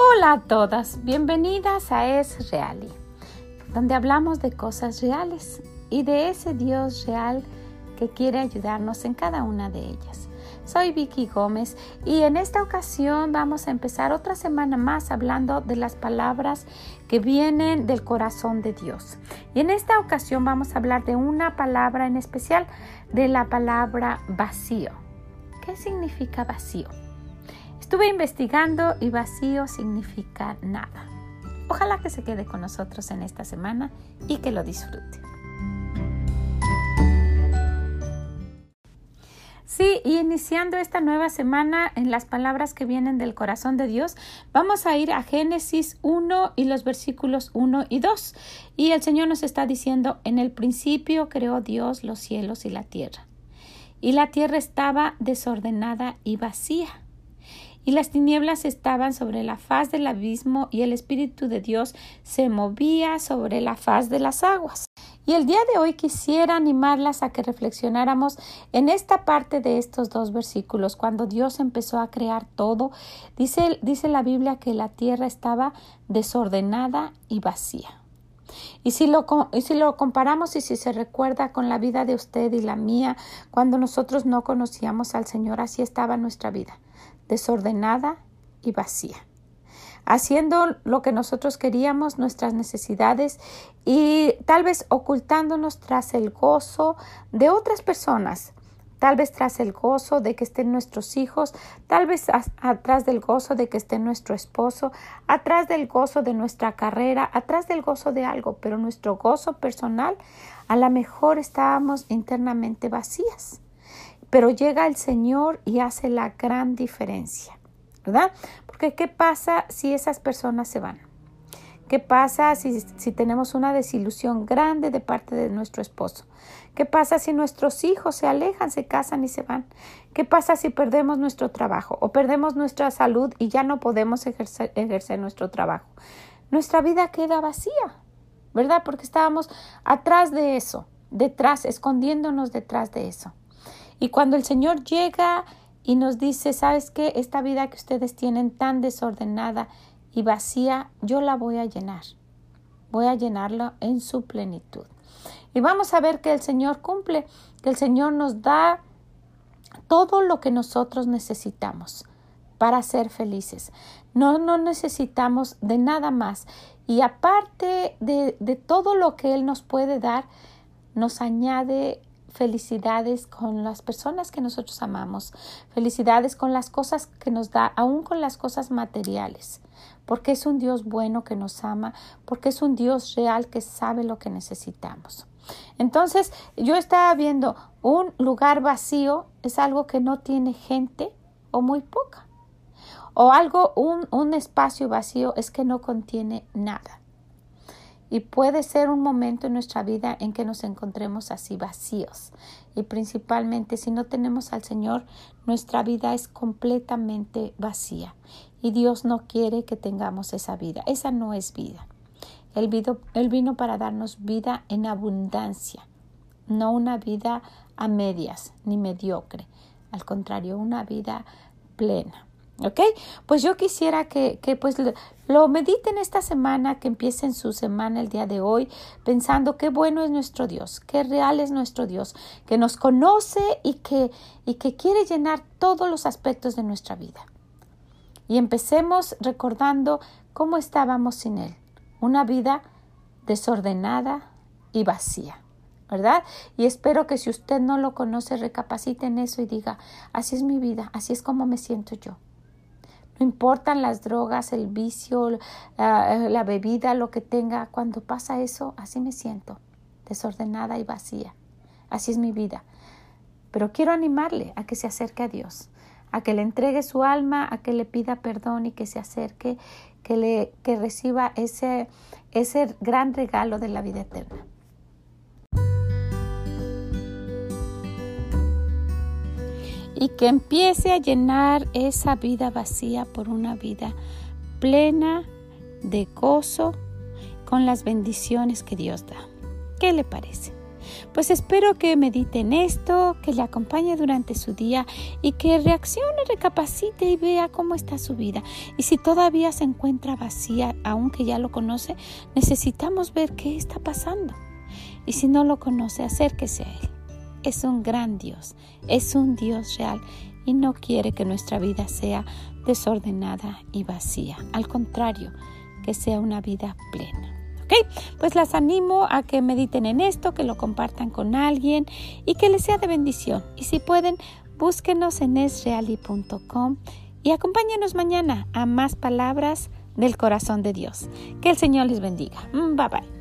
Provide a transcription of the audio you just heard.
Hola a todas, bienvenidas a Es Reali, donde hablamos de cosas reales y de ese Dios real que quiere ayudarnos en cada una de ellas. Soy Vicky Gómez y en esta ocasión vamos a empezar otra semana más hablando de las palabras que vienen del corazón de Dios. Y en esta ocasión vamos a hablar de una palabra en especial, de la palabra vacío. ¿Qué significa vacío? Estuve investigando y vacío significa nada. Ojalá que se quede con nosotros en esta semana y que lo disfrute. Sí, y iniciando esta nueva semana en las palabras que vienen del corazón de Dios, vamos a ir a Génesis 1 y los versículos 1 y 2. Y el Señor nos está diciendo, en el principio creó Dios los cielos y la tierra. Y la tierra estaba desordenada y vacía y las tinieblas estaban sobre la faz del abismo y el Espíritu de Dios se movía sobre la faz de las aguas. Y el día de hoy quisiera animarlas a que reflexionáramos en esta parte de estos dos versículos. Cuando Dios empezó a crear todo, dice, dice la Biblia que la tierra estaba desordenada y vacía. Y si, lo, y si lo comparamos y si se recuerda con la vida de usted y la mía, cuando nosotros no conocíamos al Señor, así estaba nuestra vida desordenada y vacía, haciendo lo que nosotros queríamos, nuestras necesidades y tal vez ocultándonos tras el gozo de otras personas, tal vez tras el gozo de que estén nuestros hijos, tal vez atrás del gozo de que esté nuestro esposo, atrás del gozo de nuestra carrera, atrás del gozo de algo, pero nuestro gozo personal, a lo mejor estábamos internamente vacías. Pero llega el Señor y hace la gran diferencia, ¿verdad? Porque ¿qué pasa si esas personas se van? ¿Qué pasa si, si, tenemos una desilusión grande de parte de nuestro esposo? ¿Qué pasa si nuestros hijos se alejan, se casan y se van? ¿Qué pasa si perdemos nuestro trabajo o perdemos nuestra salud y ya no podemos ejercer, ejercer nuestro trabajo? Nuestra vida queda vacía, ¿verdad? Porque estábamos atrás de eso, detrás, escondiéndonos detrás de eso. Y cuando el Señor llega y nos dice, ¿sabes qué? Esta vida que ustedes tienen tan desordenada y vacía, yo la voy a llenar. Voy a llenarla en su plenitud. Y vamos a ver que el Señor cumple, que el Señor nos da todo lo que nosotros necesitamos para ser felices. No, no necesitamos de nada más. Y aparte de, de todo lo que Él nos puede dar, nos añade felicidades con las personas que nosotros amamos, felicidades con las cosas que nos da, aún con las cosas materiales, porque es un Dios bueno que nos ama, porque es un Dios real que sabe lo que necesitamos. Entonces, yo estaba viendo un lugar vacío, es algo que no tiene gente o muy poca. O algo, un, un espacio vacío es que no contiene nada. Y puede ser un momento en nuestra vida en que nos encontremos así vacíos. Y principalmente si no tenemos al Señor, nuestra vida es completamente vacía. Y Dios no quiere que tengamos esa vida. Esa no es vida. Él vino, vino para darnos vida en abundancia, no una vida a medias ni mediocre. Al contrario, una vida plena. ¿Ok? Pues yo quisiera que, que pues lo mediten esta semana, que empiecen su semana el día de hoy, pensando qué bueno es nuestro Dios, qué real es nuestro Dios, que nos conoce y que, y que quiere llenar todos los aspectos de nuestra vida. Y empecemos recordando cómo estábamos sin Él, una vida desordenada y vacía. ¿verdad? Y espero que si usted no lo conoce, recapacite en eso y diga, así es mi vida, así es como me siento yo. No importan las drogas, el vicio, la, bebida, lo que tenga. Cuando pasa eso, así me siento, desordenada y vacía. Así es mi vida. Pero quiero animarle a que se acerque a Dios, a que le entregue su alma, a que le pida perdón y que se acerque, que, le, que reciba ese, ese gran regalo de la vida eterna. Y que empiece a llenar esa vida vacía por una vida plena de gozo con las bendiciones que Dios da. ¿Qué le parece? Pues espero que mediten esto, que le acompañe durante su día y que reaccione, recapacite y vea cómo está su vida. Y si todavía se encuentra vacía, aunque ya lo conoce, necesitamos ver qué está pasando. Y si no lo conoce, acérquese a Él. Es un gran Dios, es un Dios real y no quiere que nuestra vida sea desordenada y vacía. Al contrario, que sea una vida plena. ¿Ok? Pues las animo a que mediten en esto, que lo compartan con alguien y que les sea de bendición. Y si pueden, búsquenos en esreali.com y acompáñenos mañana a más palabras del corazón de Dios. Que el Señor les bendiga. Mm, bye bye.